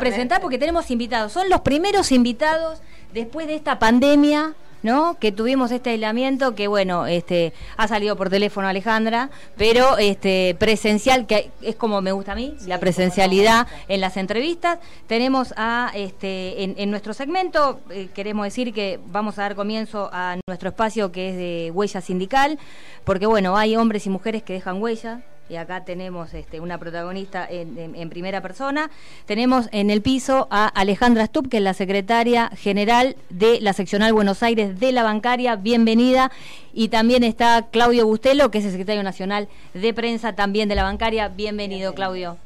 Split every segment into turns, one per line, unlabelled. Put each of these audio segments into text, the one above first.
presentar porque tenemos invitados. Son los primeros invitados después de esta pandemia, ¿no? Que tuvimos este aislamiento que bueno, este ha salido por teléfono Alejandra, pero este presencial que es como me gusta a mí, la presencialidad en las entrevistas. Tenemos a este en, nuestro segmento eh, queremos decir que vamos a dar comienzo a nuestro espacio que es de huella sindical, porque bueno, hay hombres y mujeres que dejan huella y acá tenemos este, una protagonista en, primera persona. Tenemos en el piso a Alejandra Stubb, que es la secretaria general de la seccional Buenos Aires de la bancaria. Bienvenida. Y también está Claudio Bustelo, que es el secretario nacional de prensa también de la bancaria. Bienvenido, Claudio.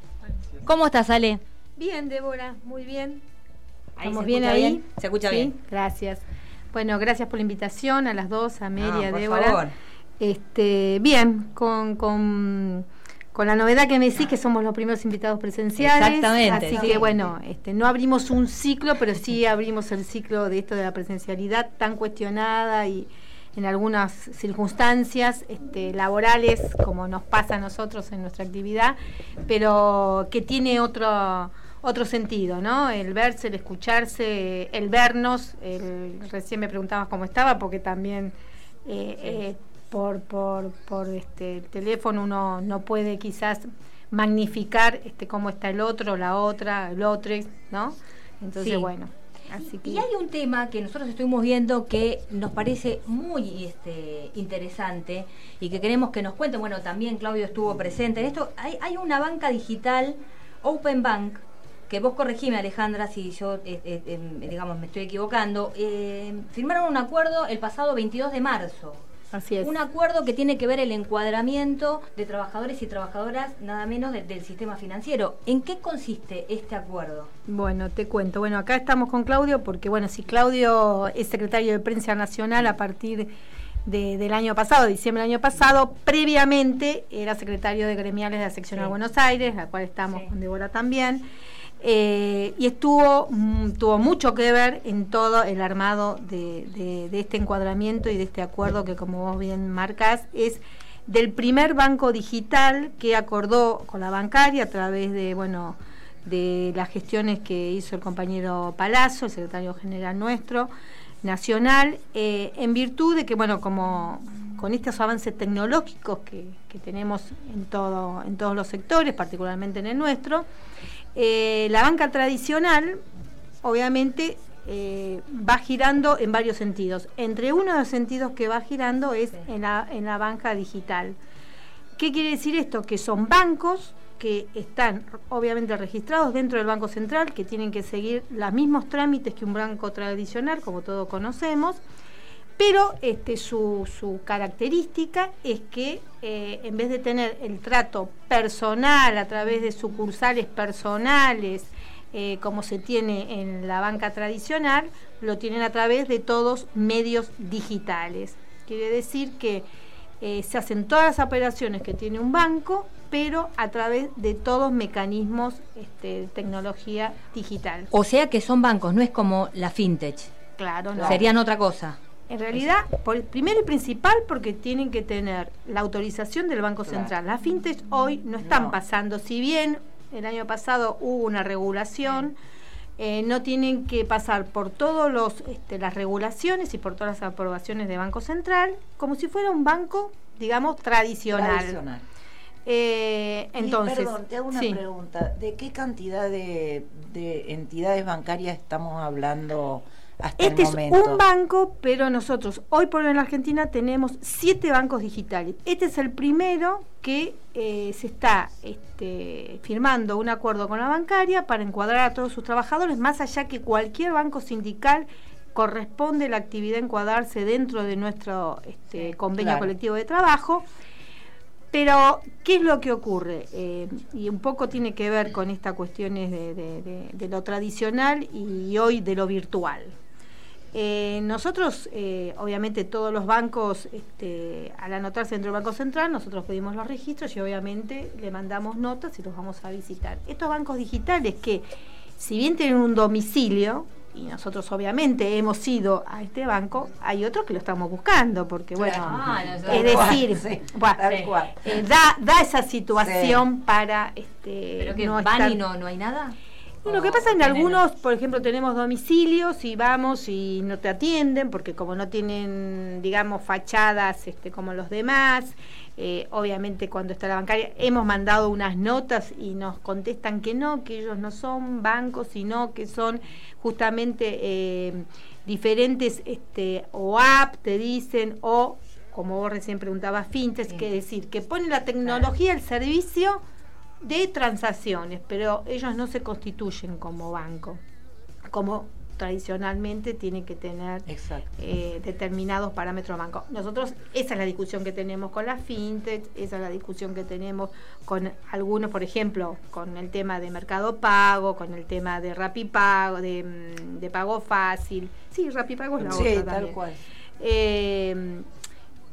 ¿Cómo estás, Ale?
Bien, Débora, muy bien.
¿Estamos bien ahí?
¿Se escucha bien? Gracias. Bueno, gracias por la invitación a las dos, a Mary, a Débora. Este, bien, con, con, la novedad que me decís que somos los primeros invitados presenciales.
Exactamente.
Así que bueno, este, no abrimos un ciclo, pero sí abrimos el ciclo de esto de la presencialidad tan cuestionada y en algunas circunstancias este, laborales, como nos pasa a nosotros en nuestra actividad, pero que tiene otro otro sentido, ¿no? El verse, el escucharse, el vernos. El, recién me preguntabas cómo estaba, porque también eh, eh, por, por, por este teléfono uno no puede quizás magnificar este cómo está el otro, la otra, el otro, ¿no? Entonces, bueno.
Así que... Y hay un tema que nosotros estuvimos viendo que nos parece muy este, interesante y que queremos que nos cuente. Bueno, también Claudio estuvo presente en esto. Hay, hay una banca digital, Open Bank, que vos corregime, Alejandra, si yo, eh, eh, em, digamos, me estoy equivocando. Eh, firmaron un acuerdo el pasado 22 de marzo.
Así es.
Un acuerdo que tiene que ver el encuadramiento de trabajadores y trabajadoras, nada menos del sistema financiero. ¿En qué consiste este acuerdo?
Bueno, te cuento. Bueno, acá estamos con Claudio porque, bueno, si Claudio es secretario de Prensa Nacional a partir del año pasado, diciembre del año pasado, previamente era secretario de gremiales de la sección de Buenos Aires, la cual estamos con Débora también. Eh, y estuvo mm, tuvo mucho que ver en todo el armado de, este encuadramiento y de este acuerdo que como vos bien marcas es del primer banco digital que acordó con la bancaria a través de bueno de las gestiones que hizo el compañero Palazzo, el secretario general nuestro nacional, eh, en virtud de que bueno como con estos avances tecnológicos que, que tenemos en todo en todos los sectores, particularmente en el nuestro, eh, la banca tradicional, obviamente, eh, va girando en varios sentidos. Entre uno de los sentidos que va girando es en, la, en la banca digital. ¿Qué quiere decir esto? Que son bancos que están obviamente registrados dentro del Banco Central, que tienen que seguir los mismos trámites que un banco tradicional, como todos conocemos, pero este, su, su característica es que eh, en vez de tener el trato personal a través de sucursales personales, eh, como se tiene en la banca tradicional, lo tienen a través de todos medios digitales. Quiere decir que eh, se hacen todas las operaciones que tiene un banco, pero a través de todos mecanismos este, de tecnología digital.
O sea que son bancos, no es como la fintech.
Claro, no.
Serían otra cosa.
En realidad, por, primero y principal, porque tienen que tener la autorización del Banco Central. Las fintech hoy no están pasando, si bien el año pasado hubo una regulación, eh, no tienen que pasar por todas este, las regulaciones y por todas las aprobaciones de Banco Central, como si fuera un banco, digamos, tradicional.
Eh, entonces, perdón, te hago una pregunta. ¿De qué cantidad de, de entidades bancarias estamos hablando?
Este es un banco, pero nosotros hoy por hoy en la Argentina tenemos siete bancos digitales. Este es el primero que eh, se está este, firmando un acuerdo con la bancaria para encuadrar a todos sus trabajadores, más allá que cualquier banco sindical corresponde la actividad encuadrarse dentro de nuestro este, convenio colectivo de trabajo. Pero, ¿qué es lo que ocurre? Eh, y un poco tiene que ver con estas cuestiones de lo tradicional y hoy de lo virtual. Eh, nosotros, eh, obviamente, todos los bancos, este, al anotarse dentro del Banco Central, nosotros pedimos los registros y obviamente le mandamos notas y los vamos a visitar. Estos bancos digitales que, si bien tienen un domicilio, y nosotros obviamente hemos ido a este banco, hay otros que lo estamos buscando, porque bueno, ah, es decir, eh, da, da esa situación para... Este,
¿Pero que van y no, no hay nada?
Lo que pasa en algunos, por ejemplo, tenemos domicilios y vamos y no te atienden porque como no tienen, digamos, fachadas este, como los demás, eh, obviamente cuando está la bancaria, hemos mandado unas notas y nos contestan que no, que ellos no son bancos, sino que son justamente eh, diferentes este, o app, te dicen, o como vos recién preguntabas, fintech, que decir, que ponen la tecnología al servicio de transacciones, pero ellos no se constituyen como banco, como tradicionalmente tiene que tener eh, determinados parámetros banco. Nosotros, esa es la discusión que tenemos con la fintech, esa es la discusión que tenemos con algunos, por ejemplo, con el tema de mercado pago, con el tema de Rapipago, de, mm, de pago fácil. Sí, Rapipago es la
sí, tal cual.
Eh,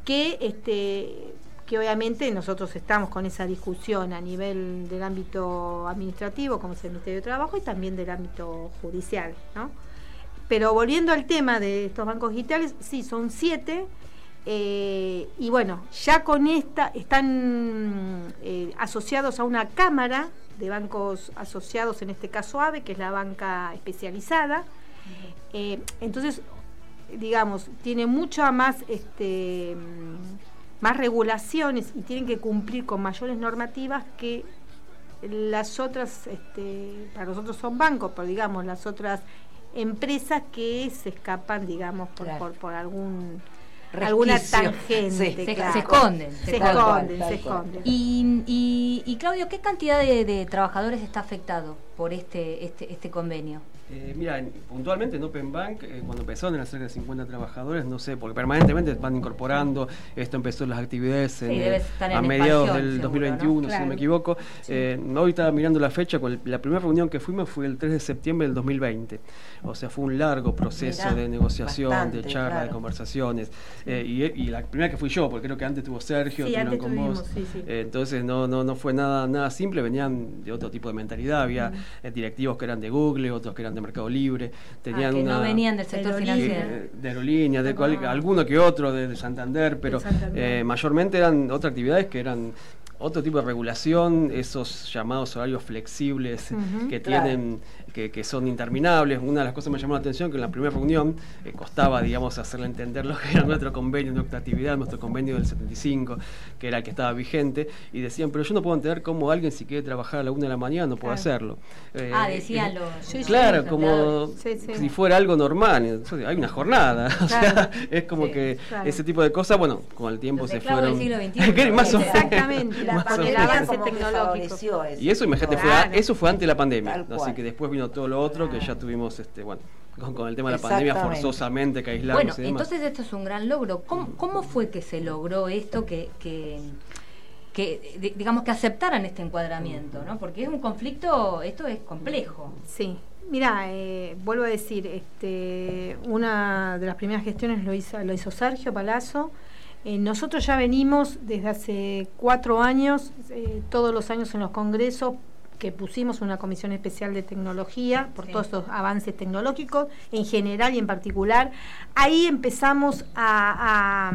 que este que obviamente nosotros estamos con esa discusión a nivel del ámbito administrativo, como es el Ministerio de Trabajo, y también del ámbito judicial, ¿no? Pero volviendo al tema de estos bancos digitales, sí, son siete. Eh, y bueno, ya con esta están eh, asociados a una cámara de bancos asociados, en este caso AVE, que es la banca especializada. Eh, entonces, digamos, tiene mucha más, este, más regulaciones y tienen que cumplir con mayores normativas que las otras, este, para nosotros son bancos, pero digamos, las otras empresas que se escapan, digamos, por, por, algún alguna tangente.
se, esconden.
Se, esconden, se esconden.
Y, y, Claudio, ¿qué cantidad de, de, trabajadores está afectado por este, este, este convenio?
Eh, mira, puntualmente en Open Bank, eh, cuando empezaron a cerca de 50 trabajadores, no sé, porque permanentemente van incorporando, esto empezó las actividades a mediados del 2021, si no me equivoco. Eh, hoy estaba mirando la fecha, la primera reunión que fuimos fue el 3 de septiembre del 2020. O sea, fue un largo proceso de negociación, de charla, de conversaciones. y, la primera que fui yo, porque creo que antes tuvo Sergio,
sí, con vos.
entonces no, no, no fue nada, nada simple, venían de otro tipo de mentalidad. Había directivos que eran de Google, otros que eran de Mercado Libre, tenían
ah,
una,
no venían del sector financiero.
De, aerolínea, de alguno que otro, de, Santander, pero eh, mayormente eran otras actividades que eran otro tipo de regulación, esos llamados horarios flexibles que tienen que, son interminables. Una de las cosas que me llamó la atención que en la primera reunión eh, costaba, digamos, hacerle entender lo que era nuestro convenio, nuestra actividad, nuestro convenio del 75, que era el que estaba vigente, y decían, pero yo no puedo entender cómo alguien si quiere trabajar a la una de la mañana no puede hacerlo.
Eh, ah, decían los...
claro, como si fuera algo normal. Hay una jornada. o sea, es como que ese tipo de cosas, bueno, con el tiempo se fueron...
Exactamente, el avance
tecnológico. Y eso, imagínate, fue, eso fue antes de la pandemia. Así que después vino todo lo otro que ya tuvimos, este, bueno, con, el tema de la pandemia forzosamente que aislamos.
Bueno, entonces esto es un gran logro. ¿Cómo, fue que se logró esto que, que, digamos que aceptaran este encuadramiento, ¿no? Porque es un conflicto, esto es complejo.
Sí. Mira, eh, vuelvo a decir, este, una de las primeras gestiones lo hizo, lo hizo Sergio Palazzo. Eh, nosotros ya venimos desde hace cuatro años, eh, todos los años en los congresos, que pusimos una comisión especial de tecnología por todos estos avances tecnológicos en general y en particular. Ahí empezamos a,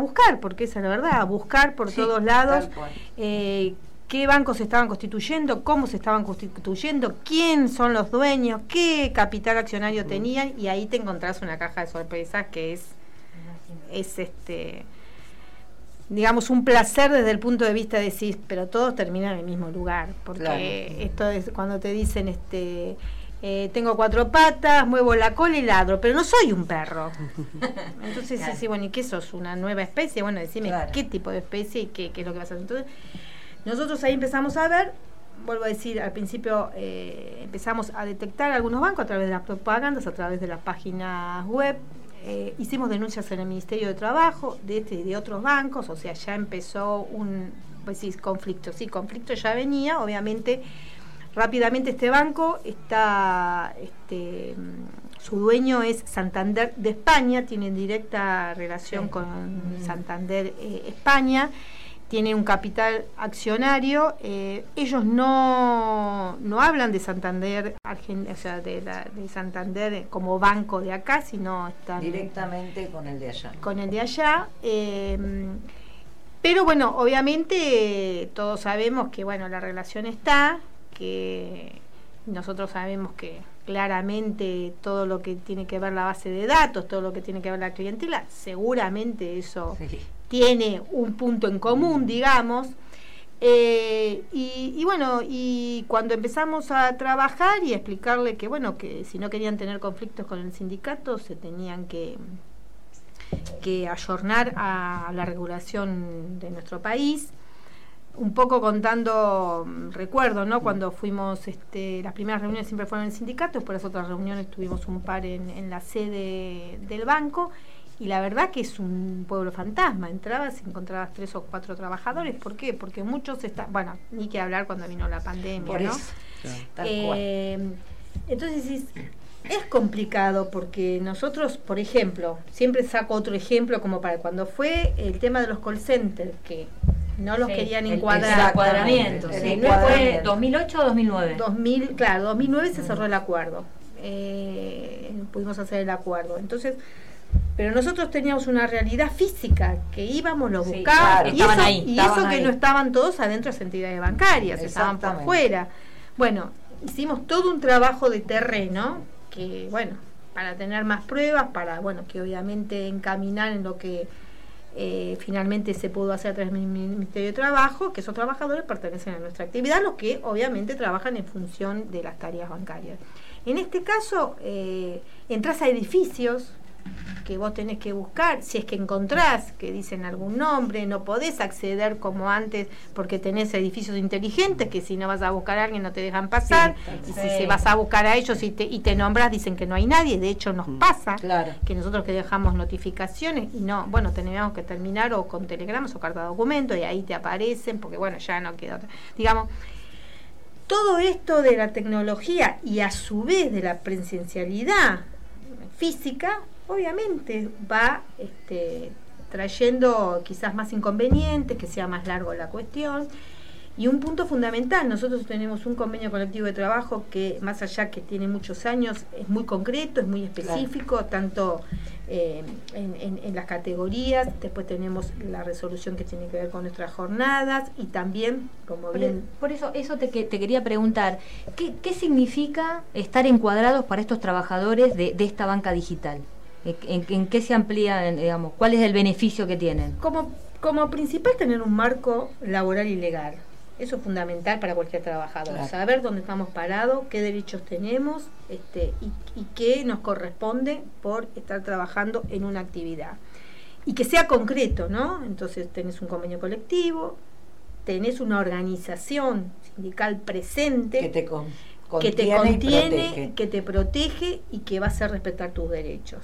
buscar, porque esa es la verdad, a buscar por todos lados eh, qué bancos se estaban constituyendo, cómo se estaban constituyendo, quién son los dueños, qué capital accionario mm. tenían y ahí te encontrás una caja de sorpresas que es, es este digamos, un placer desde el punto de vista de decir, pero todos terminan en el mismo lugar, porque esto es cuando te dicen, este, eh, tengo cuatro patas, muevo la cola y ladro, pero no soy un perro. Entonces, sí, bueno, ¿y qué sos? ¿Una nueva especie? Bueno, decime qué tipo de especie y qué, qué, es lo que vas a hacer. Entonces, nosotros ahí empezamos a ver, vuelvo a decir, al principio eh, empezamos a detectar algunos bancos a través de las propagandas, a través de las páginas web, eh, hicimos denuncias en el Ministerio de Trabajo de este y de otros bancos, o sea, ya empezó un pues sí, conflicto. Sí, conflicto ya venía, obviamente rápidamente este banco está este, su dueño es Santander de España, tiene directa relación con Santander eh, España tiene un capital accionario. Eh, ellos no, no hablan de Santander, o sea, de, Santander como banco de acá, sino están
directamente con el de allá.
Con el de allá. Eh, pero bueno, obviamente todos sabemos que bueno la relación está, que nosotros sabemos que claramente todo lo que tiene que ver la base de datos, todo lo que tiene que ver la clientela, seguramente eso tiene un punto en común, digamos. Eh, y, bueno, y cuando empezamos a trabajar y a explicarle que, bueno, que si no querían tener conflictos con el sindicato, se tenían que, que ayornar a la regulación de nuestro país un poco contando, mm, recuerdo, ¿no? Cuando fuimos, este, las primeras reuniones siempre fueron en el sindicato, después las otras reuniones tuvimos un par en la sede del banco, y la verdad que es un pueblo fantasma. Entrabas y encontrabas tres o cuatro trabajadores. ¿Por qué? Porque muchos están, bueno, ni que hablar cuando vino la pandemia, ¿no? Eh, entonces es complicado porque nosotros, por ejemplo, siempre saco otro ejemplo como para cuando fue el tema de los call centers, que no los querían encuadrar.
El, encuadramiento, sí. ¿Fue 2008 o 2009?
2000, claro, 2009 se cerró el acuerdo. Eh, pudimos hacer el acuerdo. Entonces, pero nosotros teníamos una realidad física que íbamos, los buscábamos y, eso, y eso que no estaban todos adentro de las entidades bancarias, estaban por fuera. Bueno, hicimos todo un trabajo de terreno que, bueno, para tener más pruebas, para, bueno, que obviamente encaminar en lo que eh, finalmente se pudo hacer a través del Ministerio de Trabajo, que esos trabajadores pertenecen a nuestra actividad, los que obviamente trabajan en función de las tareas bancarias. En este caso, eh, entras a edificios que vos tenés que buscar, si es que encontrás que dicen algún nombre, no podés acceder como antes porque tenés edificios inteligentes que si no vas a buscar a alguien no te dejan pasar, y si, vas a buscar a ellos y te, y te nombras dicen que no hay nadie, de hecho nos mm, pasa que nosotros que dejamos notificaciones y no, bueno, teníamos que terminar o con telegramas o carta de documento y ahí te aparecen porque bueno, ya no queda, digamos, todo esto de la tecnología y a su vez de la presencialidad física obviamente va este, trayendo quizás más inconvenientes, que sea más largo la cuestión. Y un punto fundamental, nosotros tenemos un convenio colectivo de trabajo que más allá que tiene muchos años, es muy concreto, es muy específico, tanto eh, en, las categorías, después tenemos la resolución que tiene que ver con nuestras jornadas y también, como bien...
Por eso, eso te, te quería preguntar, ¿qué, ¿qué, significa estar encuadrados para estos trabajadores de, de esta banca digital? ¿En, qué se amplía, digamos, cuál es el beneficio que tienen?
Como, como principal tener un marco laboral y legal. Eso es fundamental para cualquier trabajador, saber dónde estamos parados, qué derechos tenemos este, y, y qué nos corresponde por estar trabajando en una actividad. Y que sea concreto, ¿no? Entonces tenés un convenio colectivo, tenés una organización sindical presente
que te,
que te contiene, que te protege y que va a hacer respetar tus derechos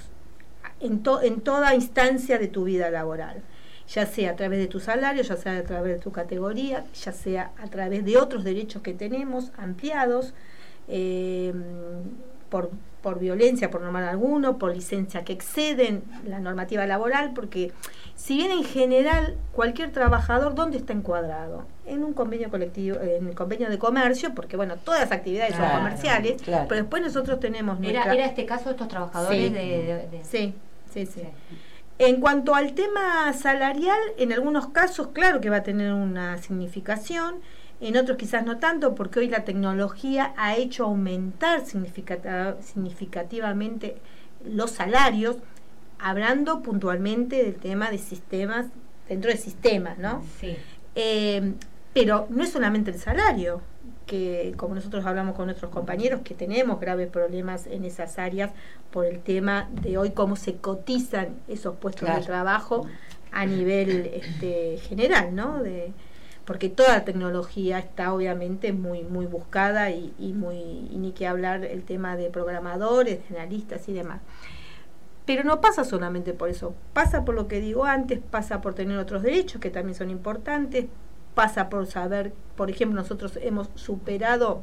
en, en toda instancia de tu vida laboral, ya sea a través de tu salario, ya sea a través de tu categoría, ya sea a través de otros derechos que tenemos ampliados eh, por, por violencia, por normal alguno, por licencia que exceden la normativa laboral, porque si bien en general cualquier trabajador, ¿dónde está encuadrado? En un convenio colectivo, en el convenio de comercio, porque bueno, todas las actividades son comerciales, pero después nosotros tenemos...
Nuestra... ¿Era, este caso estos trabajadores de,
Sí, Sí, sí. En cuanto al tema salarial, en algunos casos, claro que va a tener una significación, en otros quizás no tanto, porque hoy la tecnología ha hecho aumentar significativamente los salarios, hablando puntualmente del tema de sistemas, dentro de sistemas, ¿no?
Sí.
Eh, pero no es solamente el salario, que como nosotros hablamos con nuestros compañeros, que tenemos graves problemas en esas áreas por el tema de hoy cómo se cotizan esos puestos de trabajo a nivel este, general, ¿no? De, porque toda la tecnología está obviamente muy muy buscada y, y muy y ni que hablar el tema de programadores, de analistas y demás. Pero no pasa solamente por eso, pasa por lo que digo antes, pasa por tener otros derechos que también son importantes, pasa por saber, por ejemplo, nosotros hemos superado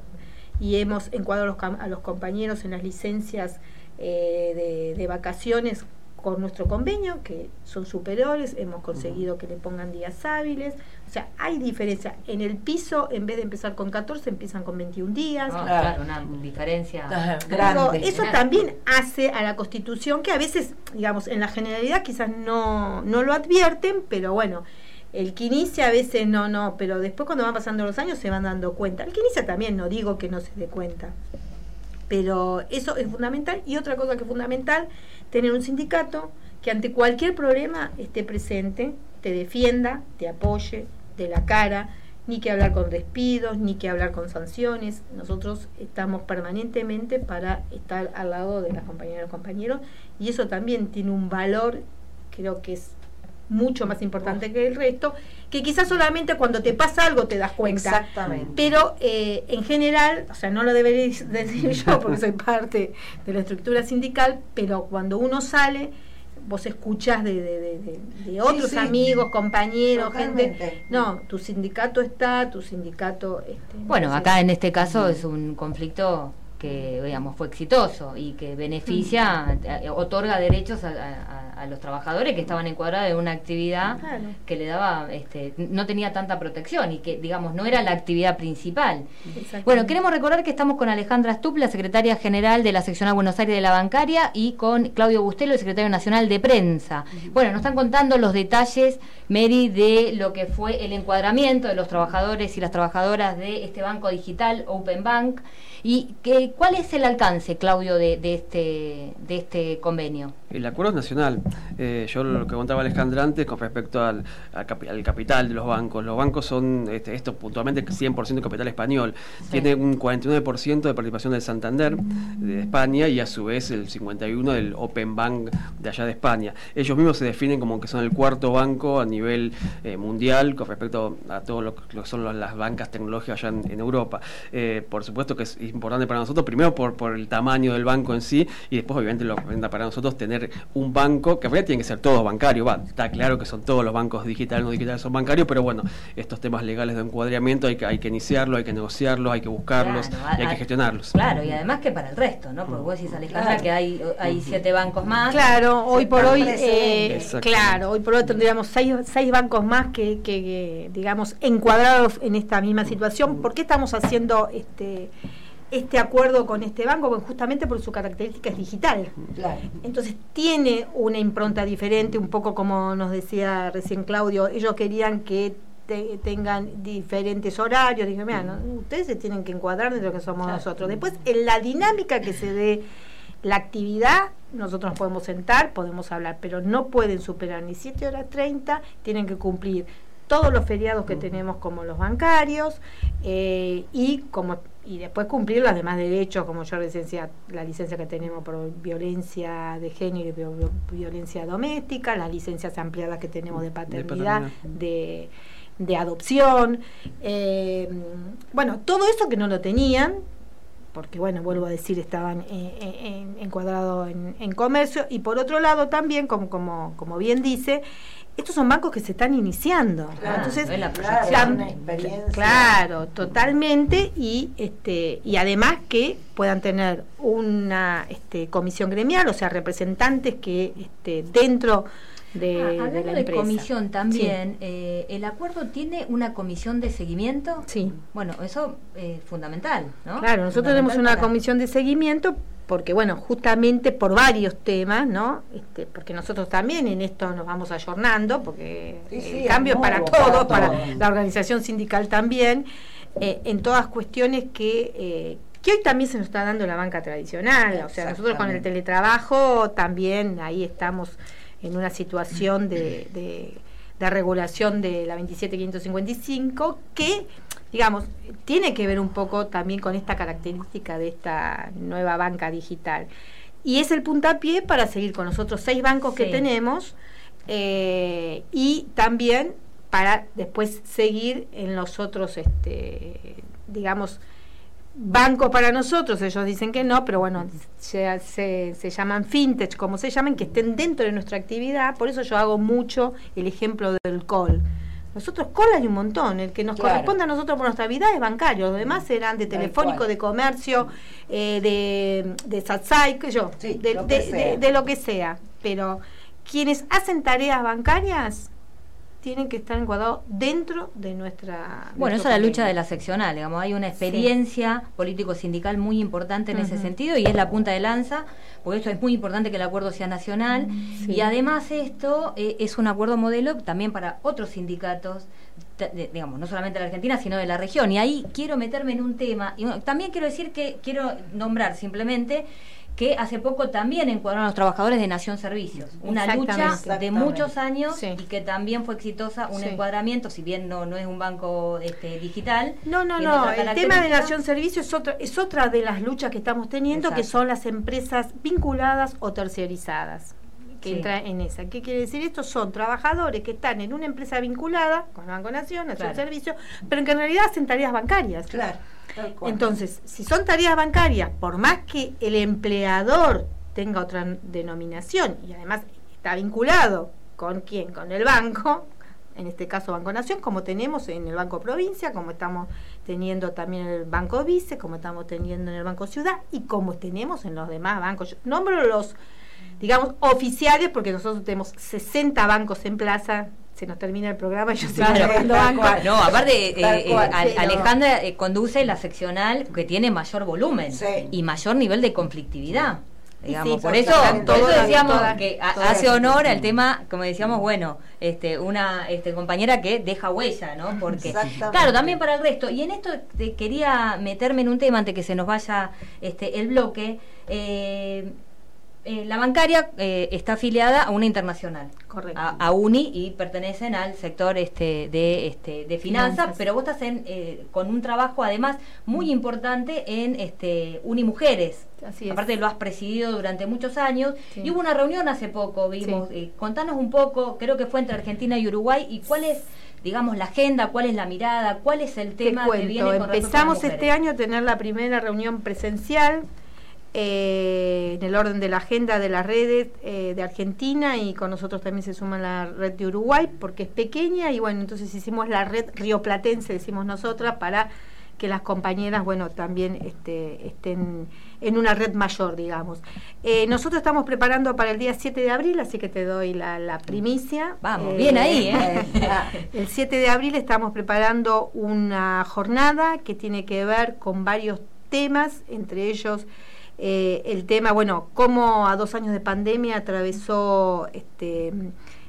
y hemos encuadrado a los, compañeros en las licencias eh, de, vacaciones con nuestro convenio, que son superiores, hemos conseguido que le pongan días hábiles, o sea, hay diferencia. En el piso, en vez de empezar con 14, empiezan con 21 días.
Ah, claro, una diferencia grande.
Eso, también hace a la Constitución, que a veces, digamos, en la generalidad quizás no, no lo advierten, pero bueno, el que inicia a veces no, no, pero después cuando van pasando los años se van dando cuenta. El que inicia también, no digo que no se dé cuenta. Pero eso es fundamental. Y otra cosa que es fundamental, tener un sindicato que ante cualquier problema esté presente, te defienda, te apoye, de la cara, ni que hablar con despidos, ni que hablar con sanciones. Nosotros estamos permanentemente para estar al lado de las compañeras y compañeros y eso también tiene un valor, creo que es mucho más importante que el resto, que quizás solamente cuando te pasa algo te das cuenta.
Exactamente.
Pero eh, en general, o sea, no lo debería decir yo porque soy parte de la estructura sindical, pero cuando uno sale vos escuchás de, de, de, otros amigos, compañeros, gente. No, tu sindicato está, tu sindicato... Este,
bueno, acá en este caso es un conflicto que digamos fue exitoso y que beneficia, eh, otorga derechos a, los trabajadores que estaban encuadrados en una actividad que le daba, este, no tenía tanta protección y que digamos no era la actividad principal. Bueno, queremos recordar que estamos con Alejandra Stup, la secretaria general de la seccional Buenos Aires de la Bancaria, y con Claudio Bustelo, el secretario nacional de prensa. Bueno, nos están contando los detalles, Mary, de lo que fue el encuadramiento de los trabajadores y las trabajadoras de este banco digital Open Bank. ¿Y que, cuál es el alcance, Claudio, de, de, este, de este convenio?
El acuerdo es nacional. Eh, yo lo que contaba Alejandra antes con respecto al, al, capital de los bancos. Los bancos son, este, esto puntualmente, 100% capital español. Tiene un 49% de participación del Santander de España y a su vez el 51% del Open Bank de allá de España. Ellos mismos se definen como que son el cuarto banco a nivel eh, mundial con respecto a todo lo, que son las bancas tecnológicas allá en, Europa. Eh, por supuesto que es importante para nosotros, primero por, por el tamaño del banco en sí y después obviamente lo que para nosotros tener un banco, que en realidad tiene que ser todo bancario, va, está claro que son todos los bancos digitales, no digitales son bancarios, pero bueno, estos temas legales de encuadramiento hay que, hay que iniciarlo, hay que negociarlos, hay que buscarlos y hay que gestionarlos.
Claro, y además que para el resto, ¿no? Porque vos decís, Alejandra, que hay, hay siete bancos más.
Claro, hoy por hoy, eh, claro, hoy por hoy tendríamos seis, seis bancos más que, que, digamos, encuadrados en esta misma situación. ¿Por qué estamos haciendo este este acuerdo con este banco, pues justamente por su característica es digital. Entonces tiene una impronta diferente, un poco como nos decía recién Claudio, ellos querían que tengan diferentes horarios, dije, mira, ustedes se tienen que encuadrar de lo que somos nosotros. Después, en la dinámica que se dé la actividad, nosotros nos podemos sentar, podemos hablar, pero no pueden superar ni 7 horas 30, tienen que cumplir todos los feriados que tenemos como los bancarios eh, y como y después cumplir los demás derechos, como yo licencia, la licencia que tenemos por violencia de género y violencia doméstica, las licencias ampliadas que tenemos de paternidad, de, de, adopción. Eh, bueno, todo eso que no lo tenían, porque bueno, vuelvo a decir, estaban encuadrados en, en, comercio, y por otro lado también, como, como, como bien dice, estos son bancos que se están iniciando. Entonces, claro, totalmente y este y además que puedan tener una este, comisión gremial, o sea, representantes que este, dentro de,
ah, hablando de, comisión también, eh, ¿el acuerdo tiene una comisión de seguimiento?
Sí.
Bueno, eso es fundamental, ¿no?
Claro, nosotros tenemos una comisión de seguimiento porque bueno, justamente por varios temas, ¿no? Este, porque nosotros también en esto nos vamos ayornando, porque el cambio es para todos, para, la organización sindical también, eh, en todas cuestiones que, eh, que hoy también se nos está dando la banca tradicional, o sea, nosotros con el teletrabajo también ahí estamos en una situación de, de, de regulación de la 27555 que digamos, tiene que ver un poco también con esta característica de esta nueva banca digital. Y es el puntapié para seguir con los otros seis bancos que tenemos eh, y también para después seguir en los otros, este, digamos, bancos para nosotros, ellos dicen que no, pero bueno, se, se, se, llaman fintech, como se llaman, que estén dentro de nuestra actividad, por eso yo hago mucho el ejemplo del call. Nosotros cola hay un montón. El que nos corresponde a nosotros por nuestra vida es bancario. Los demás serán de telefónico, de comercio, eh, de, de Satsai, que yo, de, lo que sea. Pero quienes hacen tareas bancarias tienen que estar encuadrados dentro de nuestra...
Bueno, esa es la lucha de la seccional, digamos, hay una experiencia político-sindical muy importante en ese sentido y es la punta de lanza, porque esto es muy importante que el acuerdo sea nacional y además esto eh, es un acuerdo modelo también para otros sindicatos digamos, no solamente de la Argentina, sino de la región. Y ahí quiero meterme en un tema, y también quiero decir que quiero nombrar simplemente que hace poco también encuadraron a los trabajadores de Nación Servicios. Una lucha de muchos años y que también fue exitosa, un encuadramiento, si bien no, no es un banco este, digital.
No, no, no, el tema de Nación Servicios es, otra es otra de las luchas que estamos teniendo, que son las empresas vinculadas o terciarizadas que entra en esa. ¿Qué quiere decir? Estos son trabajadores que están en una empresa vinculada con Banco Nación, Nación Servicios, pero que en realidad hacen tareas bancarias.
Claro.
Entonces, si son tareas bancarias, por más que el empleador tenga otra denominación y además está vinculado con quién, con el banco, en este caso Banco Nación, como tenemos en el Banco Provincia, como estamos teniendo también en el Banco Vice, como estamos teniendo en el Banco Ciudad y como tenemos en los demás bancos. Yo nombro los, digamos, oficiales porque nosotros tenemos 60 bancos en plaza, se nos termina el programa y yo
claro, No, aparte, eh, eh, Alejandra eh, conduce la seccional que tiene mayor volumen y mayor nivel de conflictividad. Digamos, por eso, decíamos que hace honor al tema, como decíamos, bueno, este, una este, compañera que deja huella, ¿no? Porque, claro, también para el resto. Y en esto quería meterme en un tema antes que se nos vaya este, el bloque. Eh, eh, la bancaria eh, está afiliada a una internacional, A, UNI y pertenecen al sector este, de, este, de finanzas, pero vos estás en, eh, con un trabajo además muy importante en este, Uni Mujeres. Aparte lo has presidido durante muchos años. Y hubo una reunión hace poco, vimos, contanos un poco, creo que fue entre Argentina y Uruguay y cuál es digamos, la agenda, cuál es la mirada, cuál es el tema
que viene con Empezamos este año a tener la primera reunión presencial eh, en el orden de la agenda de las redes eh, de Argentina y con nosotros también se suma la red de Uruguay porque es pequeña y bueno, entonces hicimos la red rioplatense, decimos nosotras, para que las compañeras, bueno, también este, estén en una red mayor, digamos. Eh, nosotros estamos preparando para el día 7 de abril, así que te doy la, primicia.
Vamos, bien ahí,
¿eh? el 7 de abril estamos preparando una jornada que tiene que ver con varios temas, entre ellos eh, el tema, bueno, cómo a dos años de pandemia atravesó este,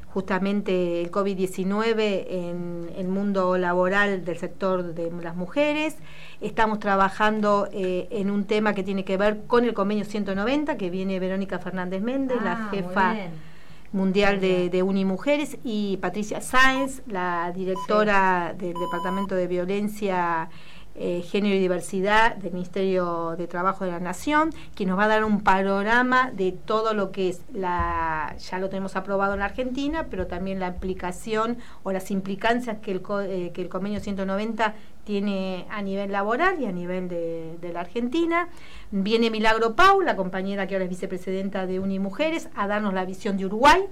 justamente el COVID-19 en el mundo laboral del sector de las mujeres. Estamos trabajando eh, en un tema que tiene que ver con el convenio 190, que viene Verónica Fernández Méndez, la ah, jefa mundial de, de, Unimujeres, y Patricia Sáenz, la directora del Departamento de Violencia eh, Género y Diversidad del Ministerio de Trabajo de la Nación, que nos va a dar un panorama de todo lo que es la, ya lo tenemos aprobado en la Argentina, pero también la aplicación o las implicancias que el, eh, que el convenio 190 tiene a nivel laboral y a nivel de, de, la Argentina. Viene Milagro Pau, la compañera que ahora es vicepresidenta de Unimujeres, a darnos la visión de Uruguay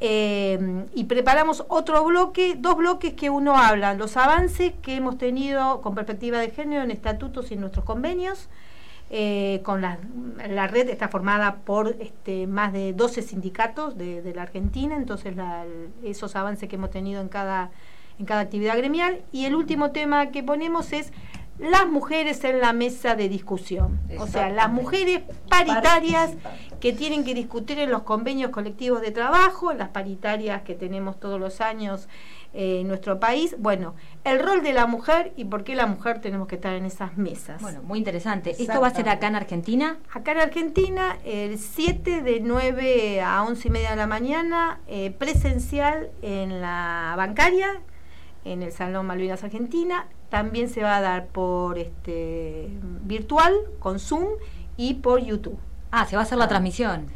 eh, y preparamos otro bloque, dos bloques que uno habla, los avances que hemos tenido con perspectiva de género en estatutos y en nuestros convenios. Eh, con la, la, red está formada por este, más de 12 sindicatos de, la Argentina, entonces esos avances que hemos tenido en cada, en cada actividad gremial. Y el último tema que ponemos es las mujeres en la mesa de discusión. O sea, las mujeres paritarias que tienen que discutir en los convenios colectivos de trabajo, las paritarias que tenemos todos los años eh, en nuestro país. Bueno, el rol de la mujer y por qué la mujer tenemos que estar en esas mesas.
Bueno, muy interesante. ¿Esto va a ser acá en Argentina?
Acá en Argentina, el 7 de 9 a 11 y media de la mañana, eh, presencial en la bancaria, en el Salón Malvinas Argentina. También se va a dar por este virtual, con Zoom y por YouTube.
Ah, se va a hacer la transmisión.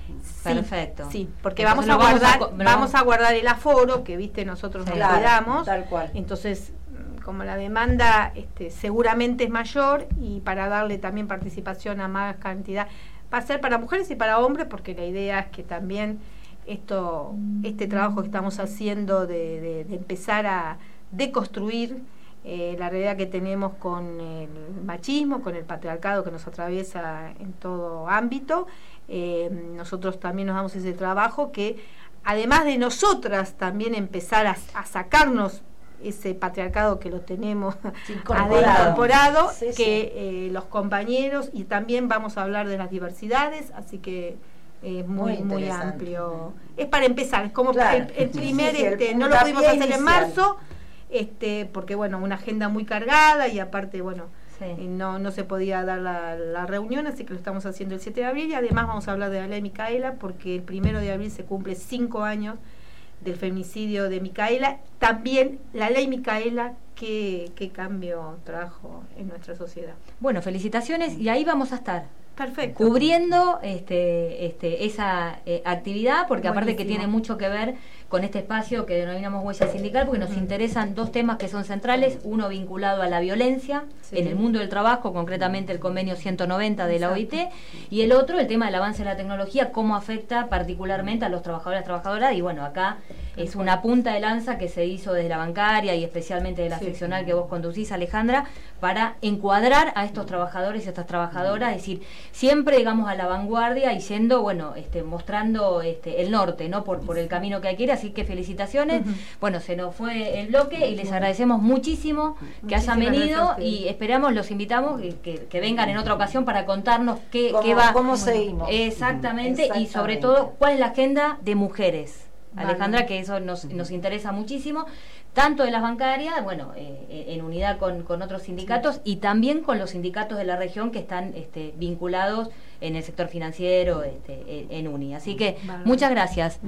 Perfecto.
Sí, porque vamos a guardar, vamos a, guardar el aforo que viste nosotros nos cuidamos.
Tal cual.
Entonces, mm, como la demanda este, seguramente es mayor y para darle también participación a más cantidad, va a ser para mujeres y para hombres, porque la idea es que también esto, este trabajo que estamos haciendo de empezar a deconstruir eh, la realidad que tenemos con el machismo, con el patriarcado que nos atraviesa en todo ámbito. Eh, nosotros también nos damos ese trabajo que además de nosotras también empezar a, sacarnos ese patriarcado que lo tenemos incorporado, que eh, los compañeros y también vamos a hablar de las diversidades, así que es muy muy, amplio. Es para empezar, es como el, primer, este, no lo pudimos hacer en marzo, este, porque bueno, una agenda muy cargada y aparte, bueno, no, no se podía dar la, reunión, así que lo estamos haciendo el 7 de abril y además vamos a hablar de la ley Micaela porque el primero de abril se cumple cinco años del feminicidio de Micaela. También la ley Micaela, qué, qué cambio trajo en nuestra sociedad.
Bueno, felicitaciones y ahí vamos a estar.
Perfecto.
Cubriendo este, este, esa eh, actividad, porque aparte que tiene mucho que ver con este espacio que denominamos huella sindical, porque nos interesan dos temas que son centrales, uno vinculado a la violencia en el mundo del trabajo, concretamente el convenio 190 de la OIT, y el otro, el tema del avance de la tecnología, cómo afecta particularmente a los trabajadores y trabajadoras, y bueno, acá es una punta de lanza que se hizo desde la bancaria y especialmente de la seccional que vos conducís, Alejandra, para encuadrar a estos trabajadores y estas trabajadoras, es decir, siempre digamos a la vanguardia y siendo, bueno, este, mostrando este, el norte, ¿no? Por, por el camino que hay que ir, así que felicitaciones. Bueno, se nos fue el bloque y les agradecemos muchísimo que hayan venido y esperamos, los invitamos que, que, vengan en otra ocasión para contarnos qué, qué va.
¿Cómo seguimos?
Exactamente, y sobre todo cuál es la agenda de mujeres. Alejandra, que eso nos, nos interesa muchísimo, tanto de las bancarias, bueno, eh, eh, en unidad con, con otros sindicatos y también con los sindicatos de la región que están este, vinculados en el sector financiero este, en, UNI. Así que muchas gracias.